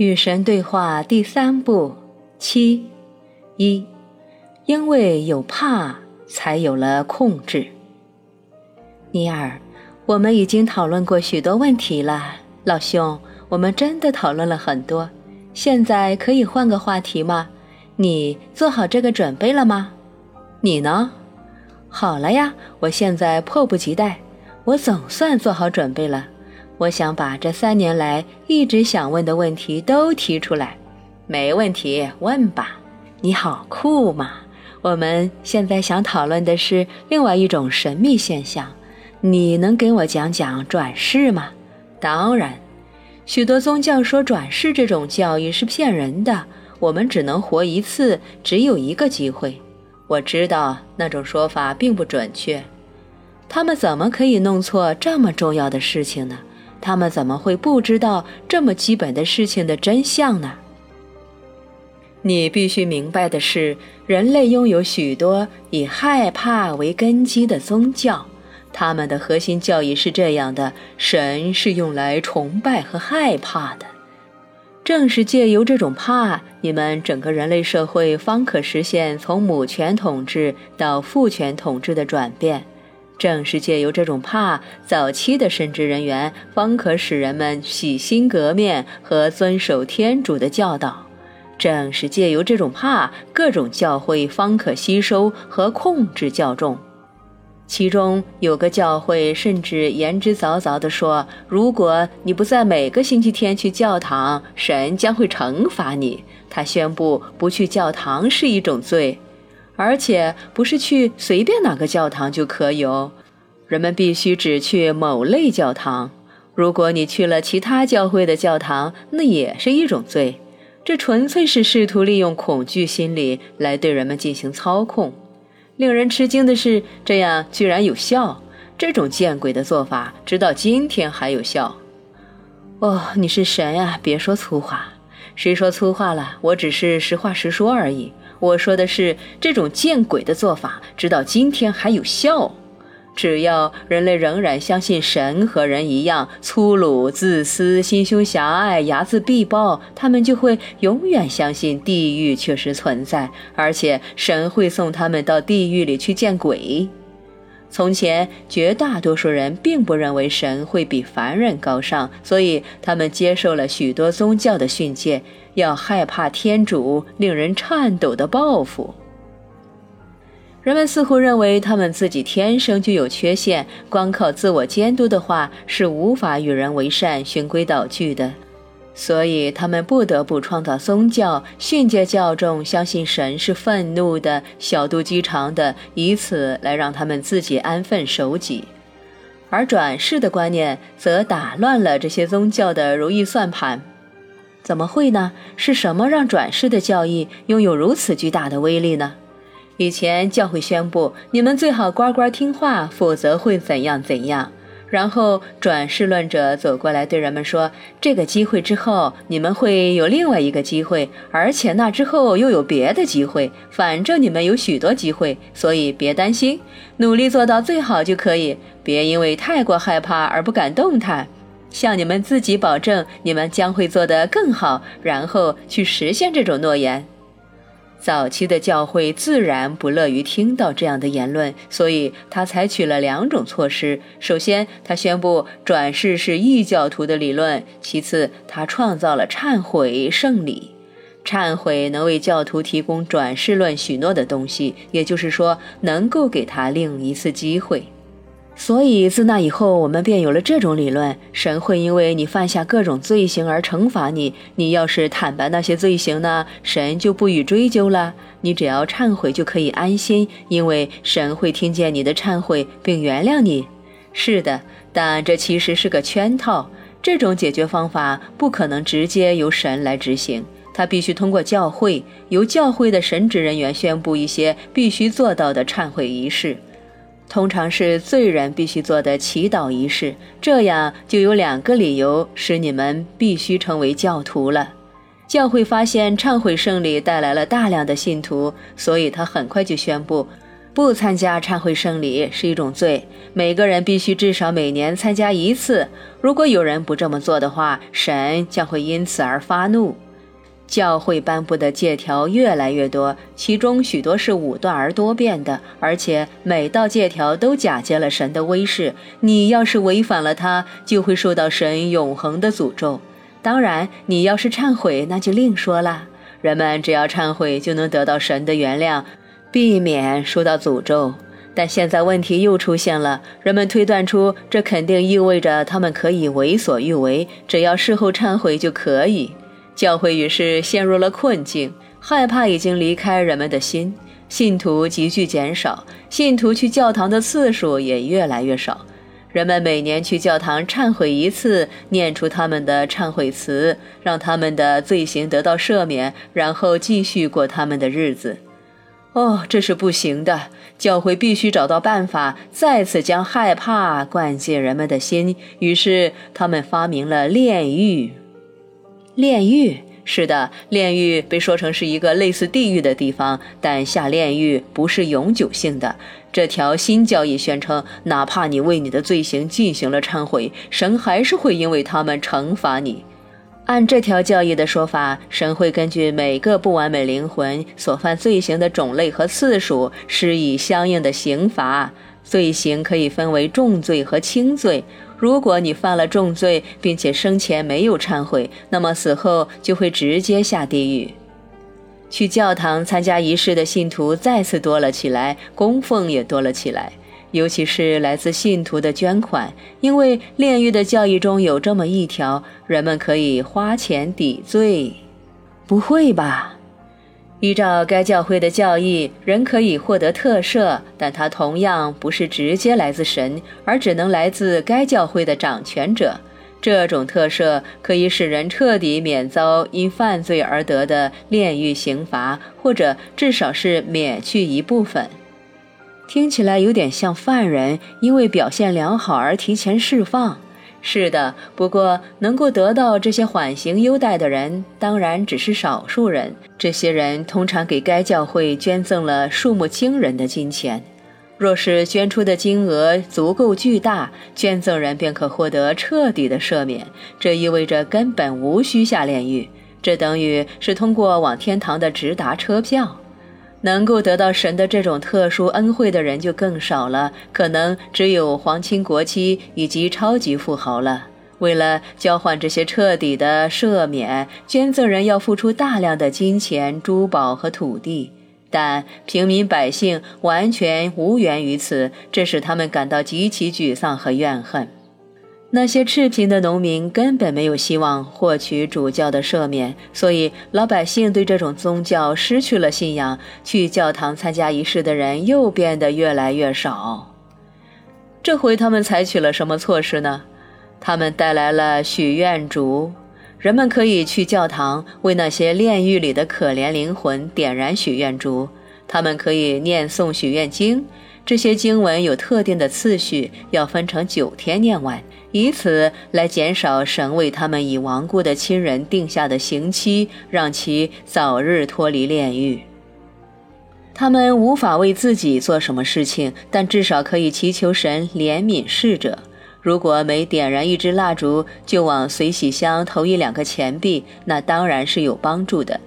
与神对话第三步七一，因为有怕，才有了控制。尼尔，我们已经讨论过许多问题了，老兄，我们真的讨论了很多。现在可以换个话题吗？你做好这个准备了吗？你呢？好了呀，我现在迫不及待，我总算做好准备了。我想把这三年来一直想问的问题都提出来，没问题，问吧。你好酷嘛！我们现在想讨论的是另外一种神秘现象，你能给我讲讲转世吗？当然，许多宗教说转世这种教义是骗人的，我们只能活一次，只有一个机会。我知道那种说法并不准确，他们怎么可以弄错这么重要的事情呢？他们怎么会不知道这么基本的事情的真相呢？你必须明白的是，人类拥有许多以害怕为根基的宗教，他们的核心教义是这样的：神是用来崇拜和害怕的。正是借由这种怕，你们整个人类社会方可实现从母权统治到父权统治的转变。正是借由这种怕，早期的神职人员方可使人们洗心革面和遵守天主的教导。正是借由这种怕，各种教会方可吸收和控制教众。其中有个教会甚至言之凿凿地说：“如果你不在每个星期天去教堂，神将会惩罚你。”他宣布，不去教堂是一种罪。而且不是去随便哪个教堂就可以哦，人们必须只去某类教堂。如果你去了其他教会的教堂，那也是一种罪。这纯粹是试图利用恐惧心理来对人们进行操控。令人吃惊的是，这样居然有效。这种见鬼的做法，直到今天还有效。哦，你是神呀！别说粗话。谁说粗话了？我只是实话实说而已。我说的是这种见鬼的做法，直到今天还有效。只要人类仍然相信神和人一样粗鲁、自私、心胸狭隘、睚眦必报，他们就会永远相信地狱确实存在，而且神会送他们到地狱里去见鬼。从前，绝大多数人并不认为神会比凡人高尚，所以他们接受了许多宗教的训诫，要害怕天主令人颤抖的报复。人们似乎认为他们自己天生就有缺陷，光靠自我监督的话是无法与人为善、循规蹈矩的。所以，他们不得不创造宗教，训诫教众相信神是愤怒的、小肚鸡肠的，以此来让他们自己安分守己。而转世的观念则打乱了这些宗教的如意算盘。怎么会呢？是什么让转世的教义拥有如此巨大的威力呢？以前教会宣布，你们最好乖乖听话，否则会怎样怎样。然后转世论者走过来对人们说：“这个机会之后，你们会有另外一个机会，而且那之后又有别的机会。反正你们有许多机会，所以别担心，努力做到最好就可以。别因为太过害怕而不敢动弹。向你们自己保证，你们将会做得更好，然后去实现这种诺言。”早期的教会自然不乐于听到这样的言论，所以他采取了两种措施：首先，他宣布转世是异教徒的理论；其次，他创造了忏悔圣礼。忏悔能为教徒提供转世论许诺的东西，也就是说，能够给他另一次机会。所以，自那以后，我们便有了这种理论：神会因为你犯下各种罪行而惩罚你。你要是坦白那些罪行呢，神就不予追究了。你只要忏悔就可以安心，因为神会听见你的忏悔并原谅你。是的，但这其实是个圈套。这种解决方法不可能直接由神来执行，它必须通过教会，由教会的神职人员宣布一些必须做到的忏悔仪式。通常是罪人必须做的祈祷仪式，这样就有两个理由使你们必须成为教徒了。教会发现忏悔圣礼带来了大量的信徒，所以他很快就宣布，不参加忏悔圣礼是一种罪，每个人必须至少每年参加一次。如果有人不这么做的话，神将会因此而发怒。教会颁布的戒条越来越多，其中许多是武断而多变的，而且每道戒条都假借了神的威势。你要是违反了它，就会受到神永恒的诅咒。当然，你要是忏悔，那就另说了。人们只要忏悔，就能得到神的原谅，避免受到诅咒。但现在问题又出现了，人们推断出这肯定意味着他们可以为所欲为，只要事后忏悔就可以。教会于是陷入了困境，害怕已经离开人们的心，信徒急剧减少，信徒去教堂的次数也越来越少。人们每年去教堂忏悔一次，念出他们的忏悔词，让他们的罪行得到赦免，然后继续过他们的日子。哦，这是不行的。教会必须找到办法，再次将害怕灌进人们的心。于是，他们发明了炼狱。炼狱是的，炼狱被说成是一个类似地狱的地方，但下炼狱不是永久性的。这条新教义宣称，哪怕你为你的罪行进行了忏悔，神还是会因为他们惩罚你。按这条教义的说法，神会根据每个不完美灵魂所犯罪行的种类和次数，施以相应的刑罚。罪行可以分为重罪和轻罪。如果你犯了重罪，并且生前没有忏悔，那么死后就会直接下地狱。去教堂参加仪式的信徒再次多了起来，供奉也多了起来，尤其是来自信徒的捐款，因为炼狱的教义中有这么一条：人们可以花钱抵罪。不会吧？依照该教会的教义，人可以获得特赦，但它同样不是直接来自神，而只能来自该教会的掌权者。这种特赦可以使人彻底免遭因犯罪而得的炼狱刑罚，或者至少是免去一部分。听起来有点像犯人因为表现良好而提前释放。是的，不过能够得到这些缓刑优待的人，当然只是少数人。这些人通常给该教会捐赠了数目惊人的金钱。若是捐出的金额足够巨大，捐赠人便可获得彻底的赦免。这意味着根本无需下炼狱，这等于是通过往天堂的直达车票。能够得到神的这种特殊恩惠的人就更少了，可能只有皇亲国戚以及超级富豪了。为了交换这些彻底的赦免，捐赠人要付出大量的金钱、珠宝和土地，但平民百姓完全无缘于此，这使他们感到极其沮丧和怨恨。那些赤贫的农民根本没有希望获取主教的赦免，所以老百姓对这种宗教失去了信仰。去教堂参加仪式的人又变得越来越少。这回他们采取了什么措施呢？他们带来了许愿烛，人们可以去教堂为那些炼狱里的可怜灵魂点燃许愿烛。他们可以念诵许愿经，这些经文有特定的次序，要分成九天念完。以此来减少神为他们已亡故的亲人定下的刑期，让其早日脱离炼狱。他们无法为自己做什么事情，但至少可以祈求神怜悯逝者。如果每点燃一支蜡烛就往随喜箱投一两个钱币，那当然是有帮助的。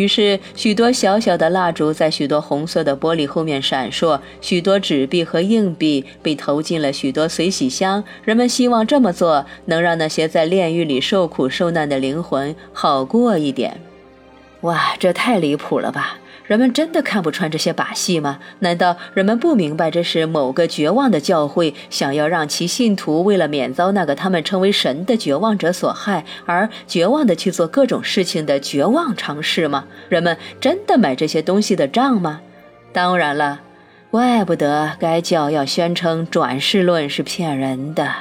于是，许多小小的蜡烛在许多红色的玻璃后面闪烁，许多纸币和硬币被投进了许多随喜箱。人们希望这么做能让那些在炼狱里受苦受难的灵魂好过一点。哇，这太离谱了吧！人们真的看不穿这些把戏吗？难道人们不明白这是某个绝望的教会想要让其信徒为了免遭那个他们称为神的绝望者所害而绝望的去做各种事情的绝望尝试吗？人们真的买这些东西的账吗？当然了，怪不得该教要宣称转世论是骗人的。